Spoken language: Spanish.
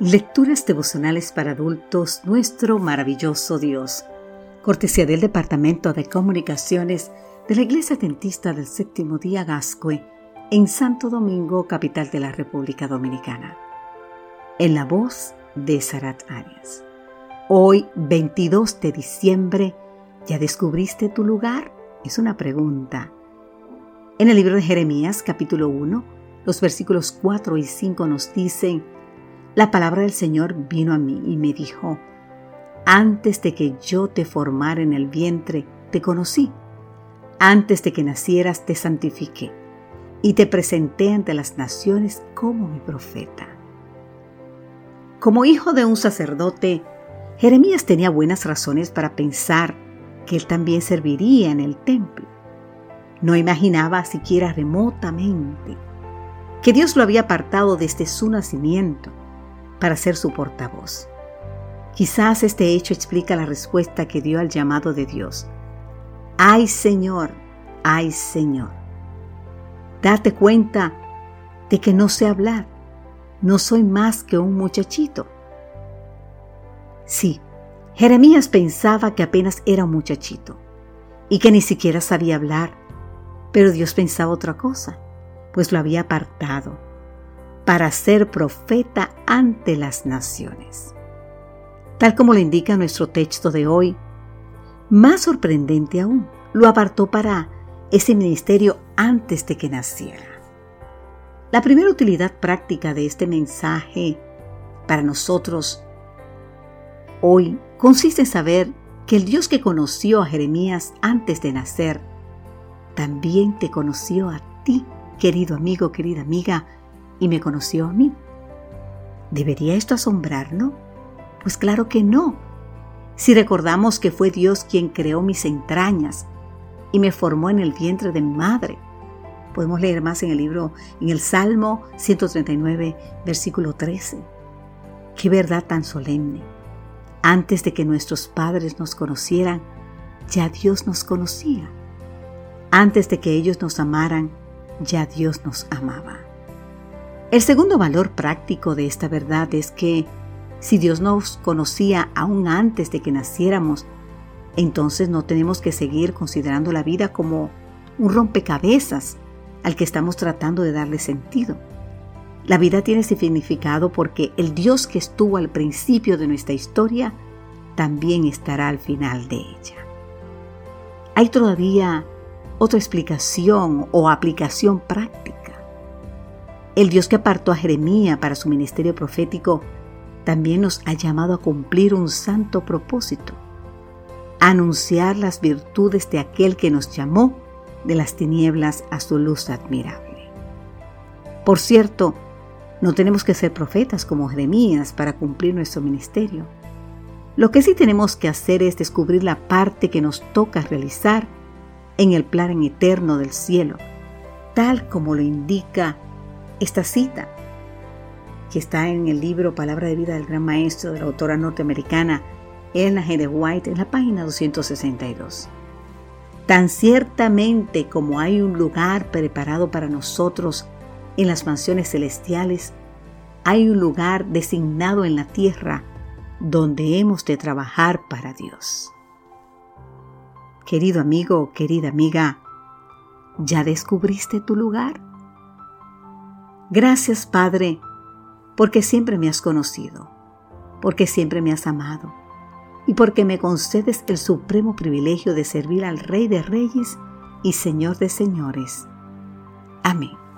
Lecturas devocionales para adultos, nuestro maravilloso Dios. Cortesía del Departamento de Comunicaciones de la Iglesia Dentista del Séptimo Día Gascue, en Santo Domingo, capital de la República Dominicana. En la voz de Sarat Arias. Hoy, 22 de diciembre, ¿ya descubriste tu lugar? Es una pregunta. En el libro de Jeremías, capítulo 1, los versículos 4 y 5 nos dicen, la palabra del Señor vino a mí y me dijo, antes de que yo te formara en el vientre, te conocí. Antes de que nacieras, te santifiqué y te presenté ante las naciones como mi profeta. Como hijo de un sacerdote, Jeremías tenía buenas razones para pensar que él también serviría en el templo. No imaginaba siquiera remotamente que Dios lo había apartado desde su nacimiento para ser su portavoz. Quizás este hecho explica la respuesta que dio al llamado de Dios. ¡Ay Señor! ¡Ay Señor! Date cuenta de que no sé hablar. No soy más que un muchachito. Sí, Jeremías pensaba que apenas era un muchachito y que ni siquiera sabía hablar, pero Dios pensaba otra cosa, pues lo había apartado para ser profeta ante las naciones. Tal como lo indica nuestro texto de hoy, más sorprendente aún, lo apartó para ese ministerio antes de que naciera. La primera utilidad práctica de este mensaje para nosotros hoy consiste en saber que el Dios que conoció a Jeremías antes de nacer, también te conoció a ti, querido amigo, querida amiga, y me conoció a mí. ¿Debería esto asombrarnos? Pues claro que no. Si recordamos que fue Dios quien creó mis entrañas y me formó en el vientre de mi madre. Podemos leer más en el libro, en el Salmo 139, versículo 13. Qué verdad tan solemne. Antes de que nuestros padres nos conocieran, ya Dios nos conocía. Antes de que ellos nos amaran, ya Dios nos amaba. El segundo valor práctico de esta verdad es que si Dios nos conocía aún antes de que naciéramos, entonces no tenemos que seguir considerando la vida como un rompecabezas al que estamos tratando de darle sentido. La vida tiene significado porque el Dios que estuvo al principio de nuestra historia también estará al final de ella. Hay todavía otra explicación o aplicación práctica. El Dios que apartó a Jeremías para su ministerio profético también nos ha llamado a cumplir un santo propósito, anunciar las virtudes de aquel que nos llamó de las tinieblas a su luz admirable. Por cierto, no tenemos que ser profetas como Jeremías para cumplir nuestro ministerio. Lo que sí tenemos que hacer es descubrir la parte que nos toca realizar en el plan eterno del cielo, tal como lo indica esta cita, que está en el libro Palabra de Vida del Gran Maestro de la autora norteamericana Ellen G. White en la página 262. Tan ciertamente como hay un lugar preparado para nosotros en las mansiones celestiales, hay un lugar designado en la tierra donde hemos de trabajar para Dios. Querido amigo, querida amiga, ¿ya descubriste tu lugar? Gracias, Padre, porque siempre me has conocido, porque siempre me has amado y porque me concedes el supremo privilegio de servir al Rey de Reyes y Señor de Señores. Amén.